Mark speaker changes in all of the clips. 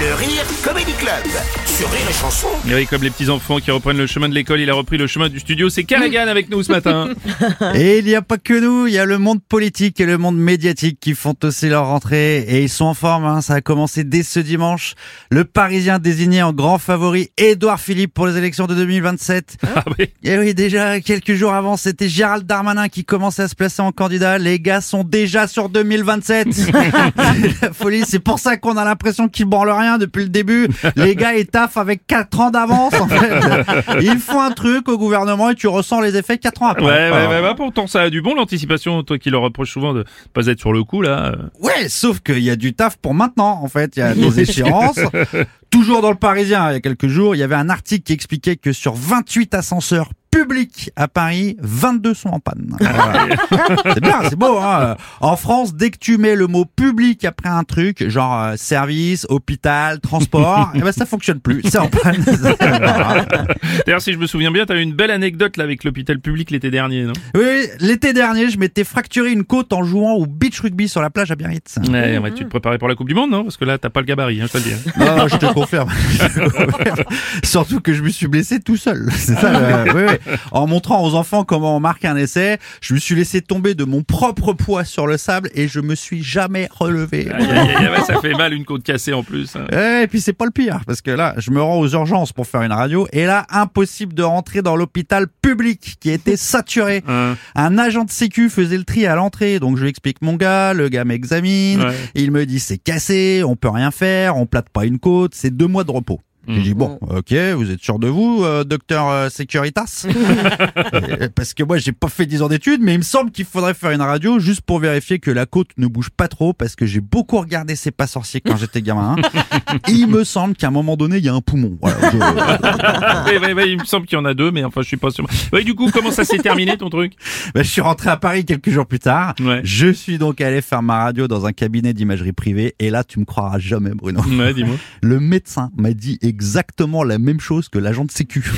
Speaker 1: Le Rire Comedy Club sur Rire et Chanson.
Speaker 2: Et oui, comme les petits enfants qui reprennent le chemin de l'école, il a repris le chemin du studio. C'est Callaghan avec nous ce matin.
Speaker 3: Et il n'y a pas que nous, il y a le monde politique et le monde médiatique qui font aussi leur rentrée et ils sont en forme. hein. Ça a commencé dès ce dimanche. Le Parisien désigné en grand favori Édouard Philippe pour les élections de 2027.
Speaker 2: Ah oui.
Speaker 3: Et oui, déjà quelques jours avant, c'était Gérald Darmanin qui commençait à se placer en candidat. Les gars sont déjà sur 2027. C'est la folie, c'est pour ça qu'on a l'impression qu'ils branlent rien depuis le début. Les gars, ils taffent avec 4 ans d'avance en fait. Ils font un truc au gouvernement et tu ressens les effets 4 ans après.
Speaker 2: Ouais, ouais, ouais, bah, pourtant ça a du bon l'anticipation. Toi qui leur reproches souvent de pas être sur le coup là.
Speaker 3: Ouais, sauf qu'il y a du taf pour maintenant, en fait. Il y a des échéances. Toujours dans le Parisien, il y a quelques jours, il y avait un article qui expliquait que sur 28 ascenseurs publics à Paris, 22 sont en panne. Voilà. c'est bien, c'est beau. Hein en France, dès que tu mets le mot public après un truc, genre euh, service, hôpital, transport, eh ben ça fonctionne plus. C'est en panne.
Speaker 2: D'ailleurs, si je me souviens bien, t'as eu une belle anecdote là avec l'hôpital public l'été dernier, non?
Speaker 3: Oui, l'été dernier, je m'étais fracturé une côte en jouant au beach rugby sur la plage à Biarritz.
Speaker 2: Ouais, ouais, tu te préparais pour la Coupe du Monde, non? Parce que là, t'as pas le gabarit, hein, je te le dis. hein.
Speaker 3: Non, non, je te confirme. Je te confirme. Surtout que je me suis blessé tout seul. C'est ça. le- oui, oui. En montrant aux enfants comment on marque un essai, je me suis laissé tomber de mon propre poids sur le sable et je me suis jamais relevé.
Speaker 2: Ça fait mal une côte cassée en plus. hein.
Speaker 3: Et puis c'est pas le pire, parce que là, je me rends aux urgences pour faire une radio, et là, impossible de rentrer dans l'hôpital public qui était saturé.
Speaker 2: Hein.
Speaker 3: Un agent de sécu faisait le tri à l'entrée, donc je lui explique mon gars, le gars m'examine,
Speaker 2: Ouais.
Speaker 3: il me dit c'est cassé, on peut rien faire, on plate pas une côte, c'est deux mois de repos. J'ai dit bon, ok, vous êtes sûr de vous, euh, docteur euh, Securitas Euh, Parce que moi j'ai pas fait 10 ans d'études, mais il me semble qu'il faudrait faire une radio juste pour vérifier que la côte ne bouge pas trop, parce que j'ai beaucoup regardé C'est pas sorcier quand j'étais gamin. hein. Et il me semble qu'à un moment donné il y a un poumon. Voilà, je-
Speaker 2: Ouais, ouais, ouais, il me semble qu'il y en a deux, mais enfin, je suis pas sûr. Ouais, du coup, comment ça s'est terminé ton truc
Speaker 3: Bah, je suis rentré à Paris quelques jours plus tard.
Speaker 2: Ouais.
Speaker 3: Je suis donc allé faire ma radio dans un cabinet d'imagerie privée, et là tu me croiras jamais, Bruno.
Speaker 2: Ouais, dis-moi.
Speaker 3: Le médecin m'a dit exactement la même chose que l'agent de sécu.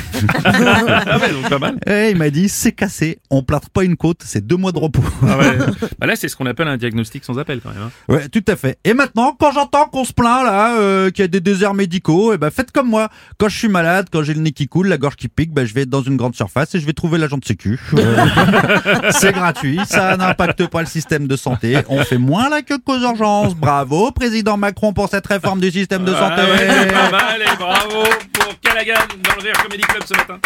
Speaker 2: Ah ouais, donc pas mal.
Speaker 3: Et il m'a dit c'est cassé, on plâtre pas une côte, c'est deux mois de repos.
Speaker 2: Ah ouais. Bah là, c'est ce qu'on appelle un diagnostic sans appel quand même. hein.
Speaker 3: Ouais, tout à fait. Et maintenant, quand j'entends qu'on se plaint là, euh, qu'il y a des déserts médicaux, et ben faites comme moi. Quand je suis malade, quand j'ai le nez qui coule, la gorge qui pique, ben je vais dans une grande surface et je vais trouver l'agent de sécu. Euh, c'est gratuit, ça n'impacte pas le système de santé. On fait moins la queue qu'aux urgences. Bravo, président Macron pour cette réforme du système de santé.
Speaker 2: Ah ouais, c'est pas mal et Bravo pour Callaghan dans le Rire Comedy Club ce matin.